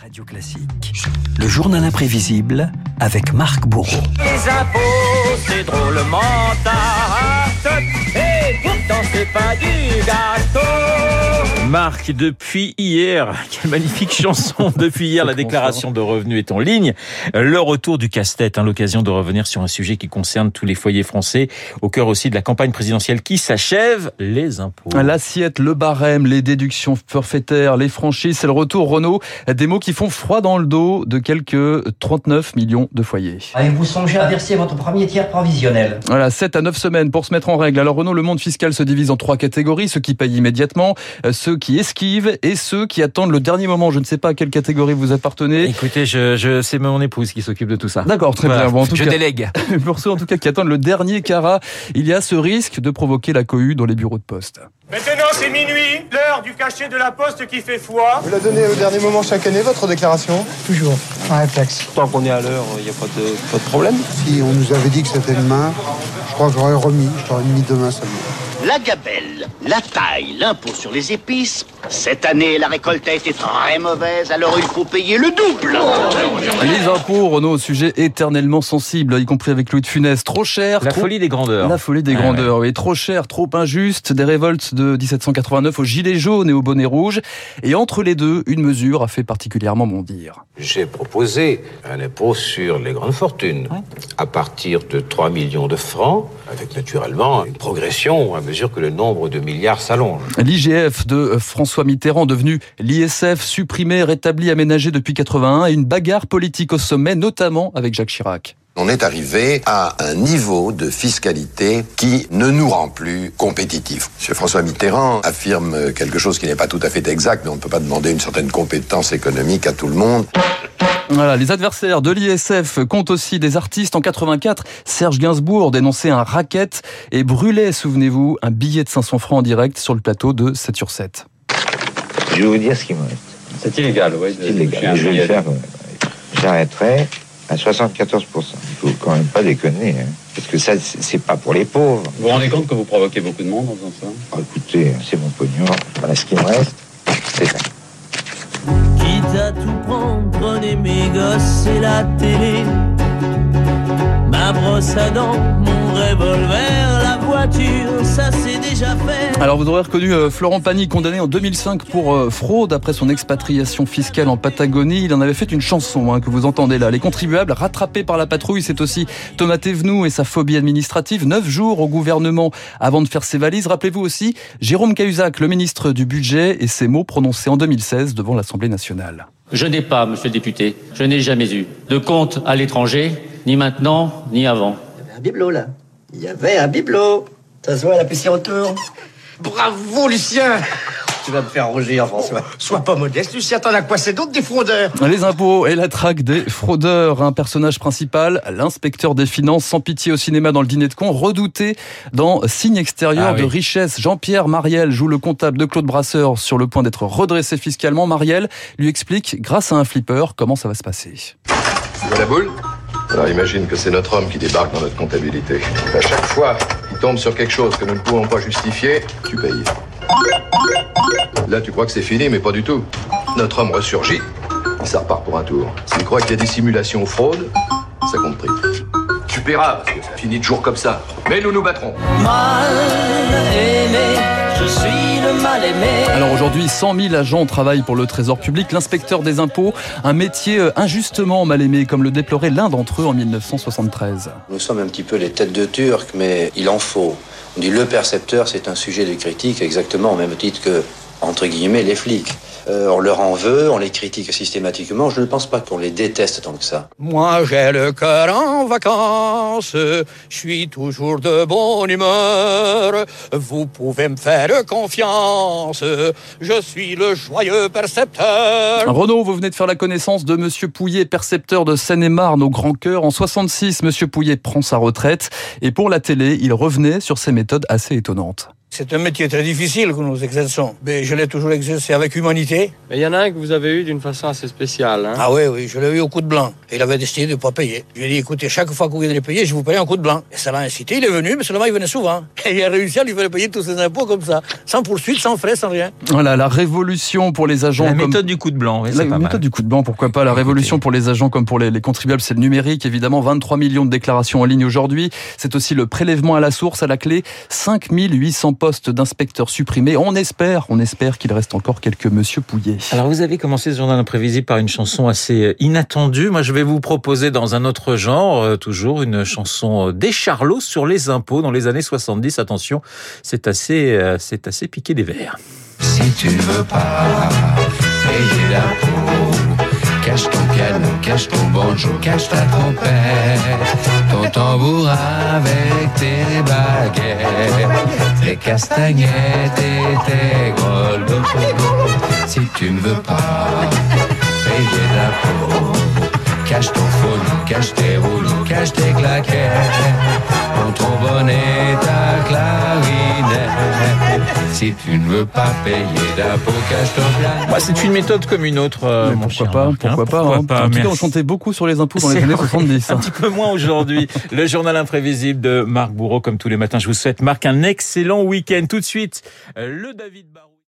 Radio Classique. Le journal imprévisible avec Marc Bourreau. Les impôts, c'est drôlement tarte. Et pourtant, c'est pas du gâteau. Marc, depuis hier, quelle magnifique chanson. Depuis hier, la déclaration de revenus est en ligne. Le retour du casse-tête, hein, l'occasion de revenir sur un sujet qui concerne tous les foyers français, au cœur aussi de la campagne présidentielle qui s'achève, les impôts. L'assiette, le barème, les déductions forfaitaires, les franchises, c'est le retour, Renault. Des mots qui font froid dans le dos de quelques 39 millions de foyers. Avez-vous songé à verser votre premier tiers provisionnel Voilà, 7 à 9 semaines pour se mettre en règle. Alors Renault, le monde fiscal se divise en trois catégories. Ceux qui payent immédiatement, euh, ceux qui esquivent et ceux qui attendent le dernier moment. Je ne sais pas à quelle catégorie vous appartenez. Écoutez, je, je c'est mon épouse qui s'occupe de tout ça. D'accord, très Voilà, bien. Bon, en tout je cas, délègue. pour ceux en tout cas qui attendent le dernier carat, il y a ce risque de provoquer la cohue dans les bureaux de poste. Maintenant c'est minuit, l'heure du cachet de la poste qui fait foi. Vous la donnez au dernier moment chaque année, votre déclaration? Toujours, un réflexe. Tant qu'on est à l'heure, il n'y a pas de, pas de problème. Si on nous avait dit que c'était demain, je crois que j'aurais remis, je t'aurais mis demain seulement. La gabelle, la taille, l'impôt sur les épices. Cette année, la récolte a été très mauvaise, alors il faut payer le double. Les impôts, Renault, sujet éternellement sensible, y compris avec Louis de Funès. Trop cher, La trop... folie des grandeurs. La folie des grandeurs, oui. Trop cher, trop injuste, des révoltes de 1789 aux gilets jaunes et aux bonnets rouges. Et entre les deux, une mesure a fait particulièrement bondir. J'ai proposé un impôt sur les grandes fortunes à partir de 3 millions de francs, avec naturellement une progression à mesure que le nombre de milliards s'allonge. L'IGF de François Mitterrand, devenu l'ISF, supprimé, rétabli, aménagé depuis 81, et une bagarre politique au sommet, notamment avec Jacques Chirac. On est arrivé à un niveau de fiscalité qui ne nous rend plus compétitifs. Monsieur François Mitterrand affirme quelque chose qui n'est pas tout à fait exact, mais on ne peut pas demander une certaine compétence économique à tout le monde. Voilà, les adversaires de l'ISF comptent aussi des artistes. En 84, Serge Gainsbourg dénonçait un racket et brûlait, souvenez-vous, un billet de 500 francs en direct sur le plateau de 7 sur 7. Je vais vous dire ce qui me reste. C'est illégal, oui. C'est illégal. Je vais le faire. J'arrêterai à 74%. Il faut quand même pas déconner. hein. Parce que ça, c'est c'est pas pour les pauvres. Vous vous rendez compte que vous provoquez beaucoup de monde en faisant ça? Ah, Écoutez, c'est mon pognon. Voilà ce qui me reste. C'est ça. Tout prendre, mes gosses et la télé. Ma brosse à dents, mon revolver, la voiture, ça déjà fait. Alors vous aurez reconnu euh, Florent Pagny, condamné en 2005 pour euh, fraude après son expatriation fiscale en Patagonie. Il en avait fait une chanson hein, que vous entendez là. Les contribuables rattrapés par la patrouille, c'est aussi Thomas Thévenoud et sa phobie administrative. Neuf jours au gouvernement avant de faire ses valises. Rappelez-vous aussi Jérôme Cahuzac, le ministre du Budget, et ses mots prononcés en 2016 devant l'Assemblée nationale. Je n'ai pas, monsieur le député, je n'ai jamais eu de compte à l'étranger, ni maintenant, ni avant. Un bibelot là. Il y avait un bibelot. Ça se voit, la poussière autour. Bravo Lucien Tu vas me faire rougir, François. Sois pas modeste, Lucien, t'en as quoi c'est d'autres des fraudeurs Les impôts et la traque des fraudeurs. Un personnage principal, l'inspecteur des finances, sans pitié au cinéma dans le dîner de con, redouté dans Signe extérieur Ah oui. de richesse. Jean-Pierre Mariel joue le comptable de Claude Brasseur sur le point d'être redressé fiscalement. Mariel lui explique, grâce à un flipper, comment ça va se passer. Tu vois la boule? Alors imagine que c'est notre homme qui débarque dans notre comptabilité. À chaque fois qu'il tombe sur quelque chose que nous ne pouvons pas justifier, tu payes. Là, tu crois que c'est fini, mais pas du tout. Notre homme ressurgit, et ça repart pour un tour. S'il croit qu'il y a des simulations ou fraude, ça compte prix. Tu paieras, parce que ça finit toujours comme ça. Mais nous nous battrons. Mal aimé, je suis le mal aimé. Alors aujourd'hui, 100 000 agents travaillent pour le Trésor public, l'inspecteur des impôts, un métier euh, injustement mal aimé, comme le déplorait l'un d'entre eux en 1973. Nous sommes un petit peu les têtes de Turc, mais il en faut. On dit le percepteur, c'est un sujet de critique exactement au même titre que, entre guillemets, les flics. Euh, on leur en veut, on les critique systématiquement. Je ne pense pas qu'on les déteste tant que ça. Moi j'ai le cœur en vacances, je suis toujours de bonne humeur. Vous pouvez me faire confiance, je suis le joyeux percepteur. Renaud, vous venez de faire la connaissance de Monsieur Pouillet, percepteur de Seine-et-Marne au Grand Cœur. En 66, Monsieur Pouillet prend sa retraite et pour la télé, il revenait sur ses méthodes assez étonnantes. C'est un métier très difficile que nous exerçons, mais je l'ai toujours exercé avec humanité. Mais il y en a un que vous avez eu d'une façon assez spéciale. Hein ah oui, oui, je l'ai eu au coup de blanc. Il avait décidé de ne pas payer. Je lui ai dit, écoutez, chaque fois que vous venez payer, je vous paye un coup de blanc. Et ça l'a incité, il est venu, mais seulement il venait souvent. Et il a réussi à lui faire payer tous ses impôts comme ça, sans poursuite, sans frais, sans rien. Voilà, la révolution pour les agents. La comme... méthode du coup de blanc. Oui, la pas méthode mal. du coup de blanc, pourquoi pas. La révolution pour les agents comme pour les, les contribuables, c'est le numérique, évidemment. 23 millions de déclarations en ligne aujourd'hui. C'est aussi le prélèvement à la source, à la clé. 5800 postes d'inspecteurs supprimés. On espère, on espère qu'il reste encore quelques monsieur Pouillet. Alors vous avez commencé ce journal imprévisible par une chanson assez inattendue. Moi je vais vous proposer dans un autre genre, euh, toujours une chanson des Charlots sur les impôts dans les années 70. Attention, c'est assez, euh, c'est assez piqué des verres. Si tu veux pas payer l'impôt, cache ton piano, cache ton banjo, cache ta trompette, ton tambour avec tes tes castagnettes et tes grolles. Si tu ne veux pas payer d'impôt, cache ton phone, cache tes rouleaux, cache tes claquettes, ton trombone et ta clarinette. Si tu ne veux pas payer d'impôt, cache ton piano. Bah, c'est une méthode comme une autre, euh, mon pourquoi cher pas, Marc, hein. pourquoi pas. Pourquoi hein. pas, en tout cas, on chantait beaucoup sur les impôts dans les années vrai. 70. Un hein. petit peu moins aujourd'hui. Le journal imprévisible de Marc Bourreau, comme tous les matins. Je vous souhaite, Marc, un excellent week-end. Tout de suite, euh, le David Barou.